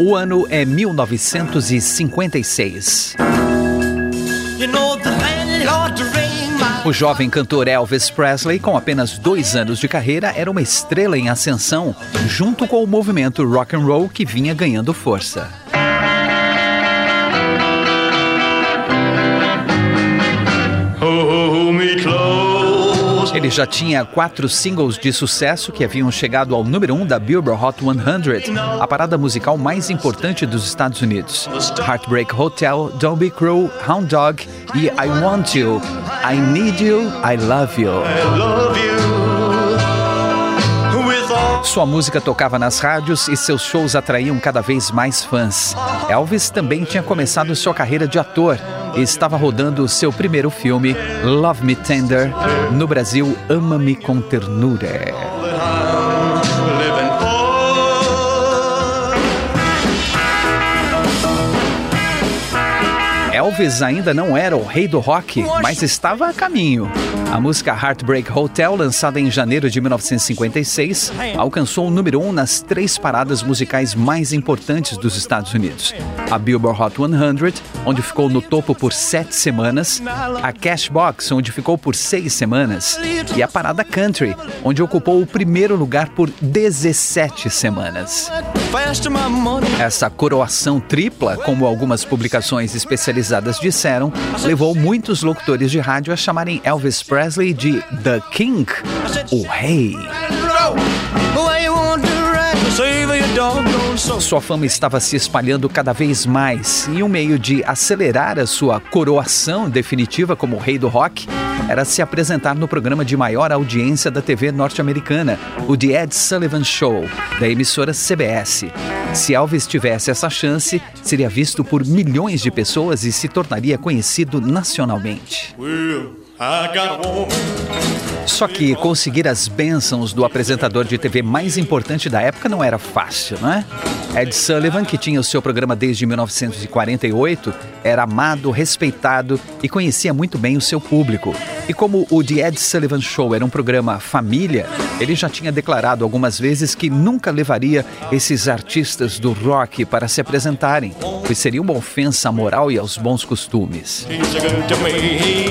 O ano é 1956. O jovem cantor Elvis Presley, com apenas dois anos de carreira, era uma estrela em ascensão, junto com o movimento rock and roll que vinha ganhando força. Ele já tinha quatro singles de sucesso que haviam chegado ao número um da Billboard Hot 100, a parada musical mais importante dos Estados Unidos. Heartbreak Hotel, Don't Be Cruel, Hound Dog e I Want You, I Need You, I Love You. Sua música tocava nas rádios e seus shows atraíam cada vez mais fãs. Elvis também tinha começado sua carreira de ator estava rodando seu primeiro filme, Love Me Tender, no Brasil, Ama-me com Ternura. Elvis ainda não era o rei do rock, mas estava a caminho. A música Heartbreak Hotel, lançada em janeiro de 1956, alcançou o número um nas três paradas musicais mais importantes dos Estados Unidos: a Billboard Hot 100, onde ficou no topo por sete semanas, a Cashbox, onde ficou por seis semanas, e a parada Country, onde ocupou o primeiro lugar por 17 semanas. Essa coroação tripla, como algumas publicações especializadas disseram, levou muitos locutores de rádio a chamarem Elvis Presley de The King, o rei. Sua fama estava se espalhando cada vez mais e um meio de acelerar a sua coroação definitiva como rei do rock era se apresentar no programa de maior audiência da TV norte-americana, o The Ed Sullivan Show, da emissora CBS. Se Elvis tivesse essa chance, seria visto por milhões de pessoas e se tornaria conhecido nacionalmente. Só que conseguir as bênçãos do apresentador de TV mais importante da época não era fácil, não é? Ed Sullivan, que tinha o seu programa desde 1948, era amado, respeitado e conhecia muito bem o seu público. E como o The Ed Sullivan Show era um programa família, ele já tinha declarado algumas vezes que nunca levaria esses artistas do rock para se apresentarem, pois seria uma ofensa à moral e aos bons costumes.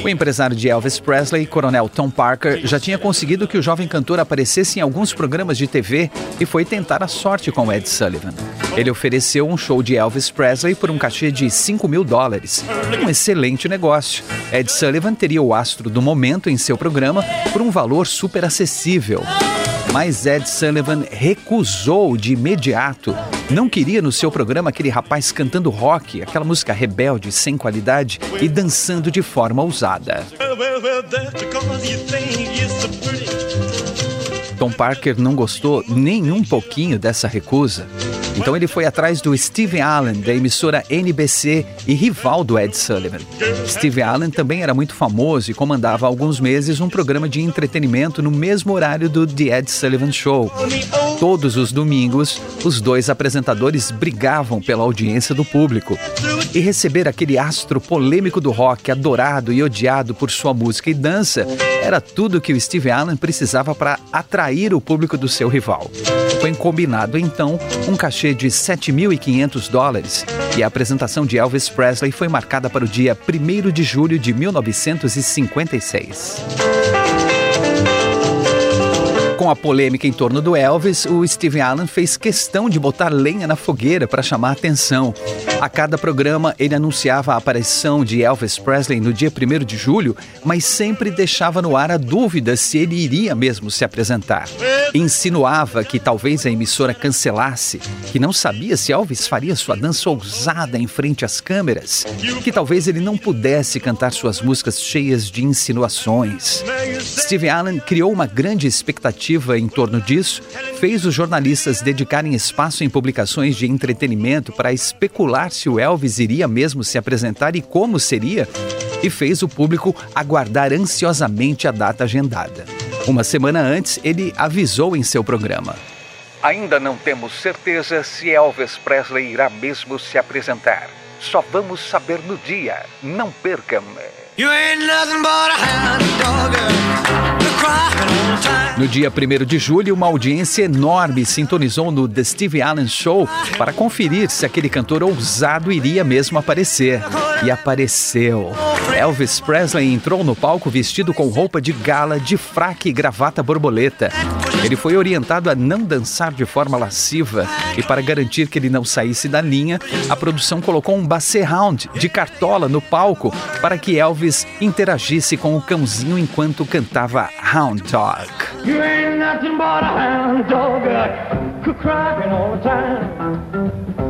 O empresário de Elvis Presley, Coronel Tom Parker, já tinha conseguido que o jovem cantor aparecesse em alguns programas de TV e foi tentar a sorte com Ed Sullivan. Ele ofereceu um show de Elvis Presley por um cachê de 5 mil dólares. Um excelente negócio. Ed Sullivan teria o astro do momento em seu programa por um valor super acessível. Mas Ed Sullivan recusou de imediato. Não queria no seu programa aquele rapaz cantando rock, aquela música rebelde, sem qualidade e dançando de forma ousada. Tom Parker não gostou nem um pouquinho dessa recusa. Então ele foi atrás do Steve Allen, da emissora NBC e rival do Ed Sullivan. Steve Allen também era muito famoso e comandava há alguns meses um programa de entretenimento no mesmo horário do The Ed Sullivan Show. Todos os domingos, os dois apresentadores brigavam pela audiência do público. E receber aquele astro polêmico do rock, adorado e odiado por sua música e dança, era tudo que o Steve Allen precisava para atrair o público do seu rival. Foi combinado então um cachê de 7.500 dólares e a apresentação de Elvis Presley foi marcada para o dia 1 de julho de 1956. Com a polêmica em torno do Elvis, o Steve Allen fez questão de botar lenha na fogueira para chamar atenção. A cada programa, ele anunciava a aparição de Elvis Presley no dia 1 de julho, mas sempre deixava no ar a dúvida se ele iria mesmo se apresentar. Insinuava que talvez a emissora cancelasse, que não sabia se Elvis faria sua dança ousada em frente às câmeras, que talvez ele não pudesse cantar suas músicas cheias de insinuações. Steve Allen criou uma grande expectativa em torno disso, fez os jornalistas dedicarem espaço em publicações de entretenimento para especular se o Elvis iria mesmo se apresentar e como seria, e fez o público aguardar ansiosamente a data agendada. Uma semana antes, ele avisou em seu programa. Ainda não temos certeza se Elvis Presley irá mesmo se apresentar. Só vamos saber no dia. Não percam. No dia 1 de julho, uma audiência enorme sintonizou no The Steve Allen Show para conferir se aquele cantor ousado iria mesmo aparecer. E apareceu. Elvis Presley entrou no palco vestido com roupa de gala, de fraque e gravata borboleta. Ele foi orientado a não dançar de forma lasciva e, para garantir que ele não saísse da linha, a produção colocou um basset-hound de cartola no palco para que Elvis interagisse com o cãozinho enquanto cantava Hound Dog.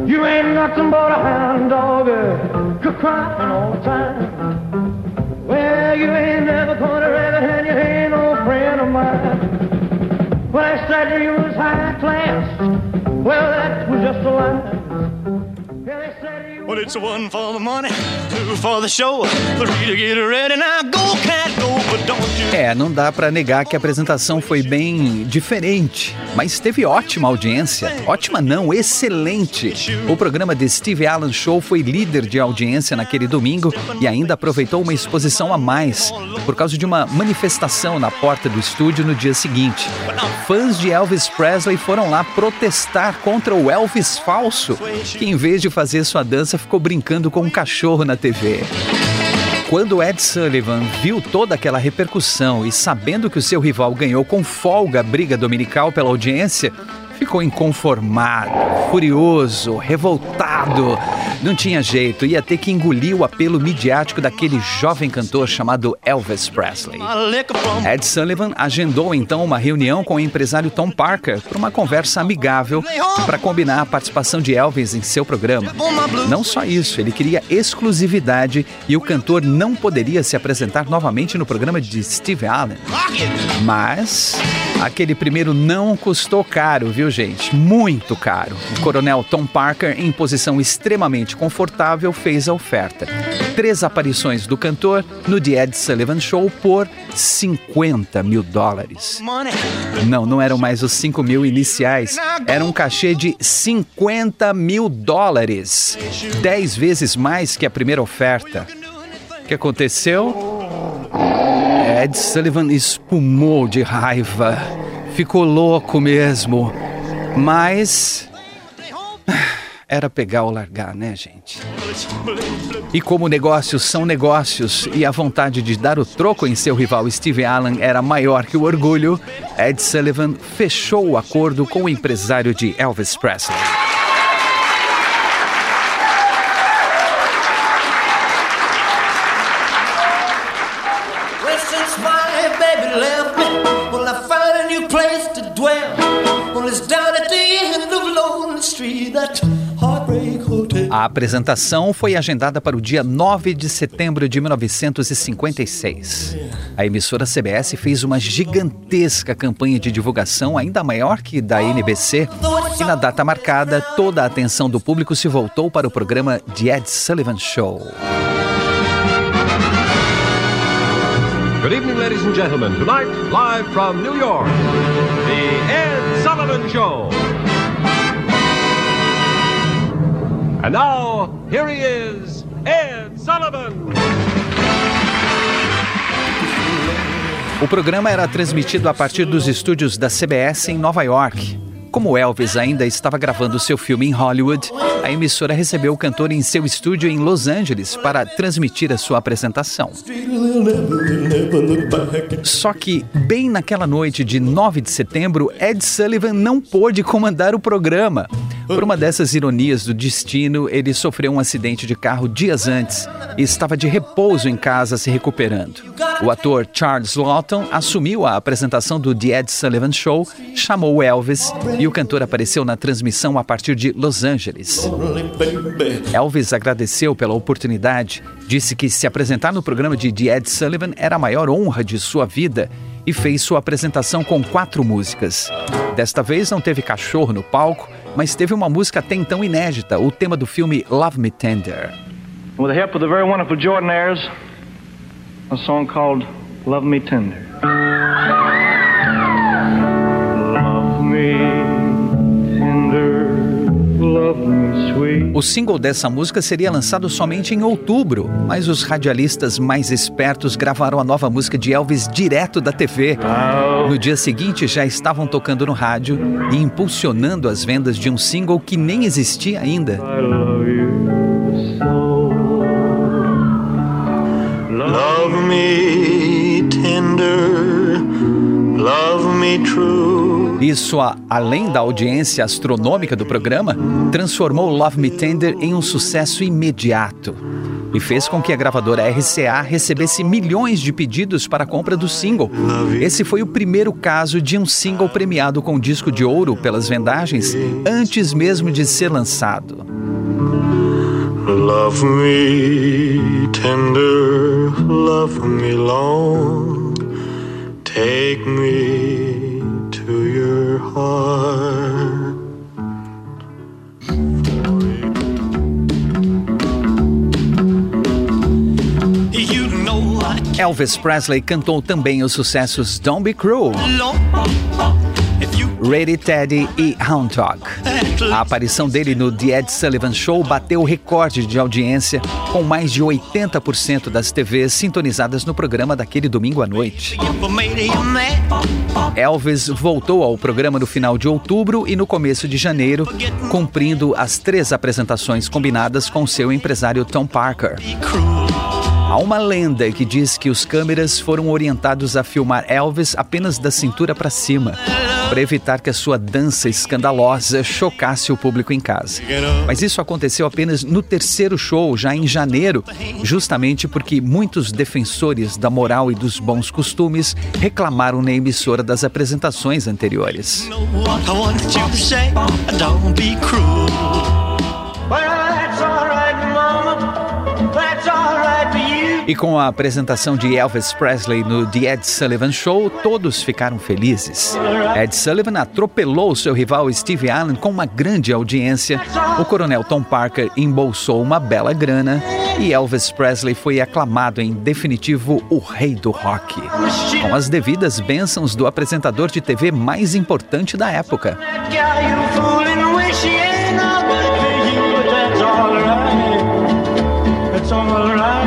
You ain't nothing but a hound dog, uh, crying all the time. Well, you ain't never gonna rather and you ain't no friend of mine. When I said you was high class, well, that was just a lie. Well, it's one for the money, two for the show, three to get ready. Now É, não dá para negar que a apresentação foi bem diferente, mas teve ótima audiência. Ótima não, excelente. O programa The Steve Allen Show foi líder de audiência naquele domingo e ainda aproveitou uma exposição a mais por causa de uma manifestação na porta do estúdio no dia seguinte. Fãs de Elvis Presley foram lá protestar contra o Elvis falso, que em vez de fazer sua dança ficou brincando com um cachorro na TV. Quando Ed Sullivan viu toda aquela repercussão e sabendo que o seu rival ganhou com folga a briga dominical pela audiência, ficou inconformado, furioso, revoltado. Não tinha jeito, ia ter que engolir o apelo midiático daquele jovem cantor chamado Elvis Presley. Ed Sullivan agendou então uma reunião com o empresário Tom Parker para uma conversa amigável para combinar a participação de Elvis em seu programa. Não só isso, ele queria exclusividade e o cantor não poderia se apresentar novamente no programa de Steve Allen. Mas aquele primeiro não custou caro, viu, gente? Muito caro. O coronel Tom Parker, em posição extremamente confortável, fez a oferta. Três aparições do cantor no The Ed Sullivan Show por 50 mil dólares. Não, não eram mais os 5 mil iniciais, era um cachê de 50 mil dólares. Dez vezes mais que a primeira oferta. O que aconteceu? Ed Sullivan espumou de raiva. Ficou louco mesmo. Mas era pegar ou largar, né, gente? E como negócios são negócios e a vontade de dar o troco em seu rival Steve Allen era maior que o orgulho, Ed Sullivan fechou o acordo com o empresário de Elvis Presley. A apresentação foi agendada para o dia 9 de setembro de 1956. A emissora CBS fez uma gigantesca campanha de divulgação, ainda maior que da NBC, e na data marcada, toda a atenção do público se voltou para o programa The Ed Sullivan Show. Good evening, ladies and gentlemen. Tonight, live from New York, The Ed Sullivan Show. And now, here he is, Ed Sullivan. O programa era transmitido a partir dos estúdios da CBS em Nova York. Como Elvis ainda estava gravando seu filme em Hollywood, a emissora recebeu o cantor em seu estúdio em Los Angeles para transmitir a sua apresentação. Só que, bem naquela noite de 9 de setembro, Ed Sullivan não pôde comandar o programa. Por uma dessas ironias do destino, ele sofreu um acidente de carro dias antes e estava de repouso em casa se recuperando. O ator Charles Lawton assumiu a apresentação do The Ed Sullivan Show, chamou Elvis e o cantor apareceu na transmissão a partir de Los Angeles. Elvis agradeceu pela oportunidade, disse que se apresentar no programa de The Ed Sullivan era a maior honra de sua vida e fez sua apresentação com quatro músicas. Desta vez não teve cachorro no palco, mas teve uma música até então inédita, o tema do filme Love Me Tender. With the help of the very wonderful Jordan Ayers, a song called Love Me Tender. O single dessa música seria lançado somente em outubro, mas os radialistas mais espertos gravaram a nova música de Elvis direto da TV. No dia seguinte já estavam tocando no rádio e impulsionando as vendas de um single que nem existia ainda. Love me tender, love me true. Isso, além da audiência astronômica do programa, transformou Love Me Tender em um sucesso imediato e fez com que a gravadora RCA recebesse milhões de pedidos para a compra do single. Esse foi o primeiro caso de um single premiado com disco de ouro pelas vendagens antes mesmo de ser lançado. Love me tender, love me long, take me Elvis Presley cantou também os sucessos Don't Be Cruel. Ready Teddy e Hound Dog. A aparição dele no The Ed Sullivan Show bateu o recorde de audiência, com mais de 80% das TVs sintonizadas no programa daquele domingo à noite. Elvis voltou ao programa no final de outubro e no começo de janeiro, cumprindo as três apresentações combinadas com seu empresário Tom Parker. Há uma lenda que diz que os câmeras foram orientados a filmar Elvis apenas da cintura para cima para evitar que a sua dança escandalosa chocasse o público em casa. Mas isso aconteceu apenas no terceiro show, já em janeiro, justamente porque muitos defensores da moral e dos bons costumes reclamaram na emissora das apresentações anteriores. E com a apresentação de Elvis Presley no The Ed Sullivan Show, todos ficaram felizes. Ed Sullivan atropelou seu rival Steve Allen com uma grande audiência. O coronel Tom Parker embolsou uma bela grana e Elvis Presley foi aclamado em definitivo o rei do rock, com as devidas bênçãos do apresentador de TV mais importante da época. It's.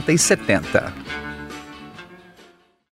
60 e 70.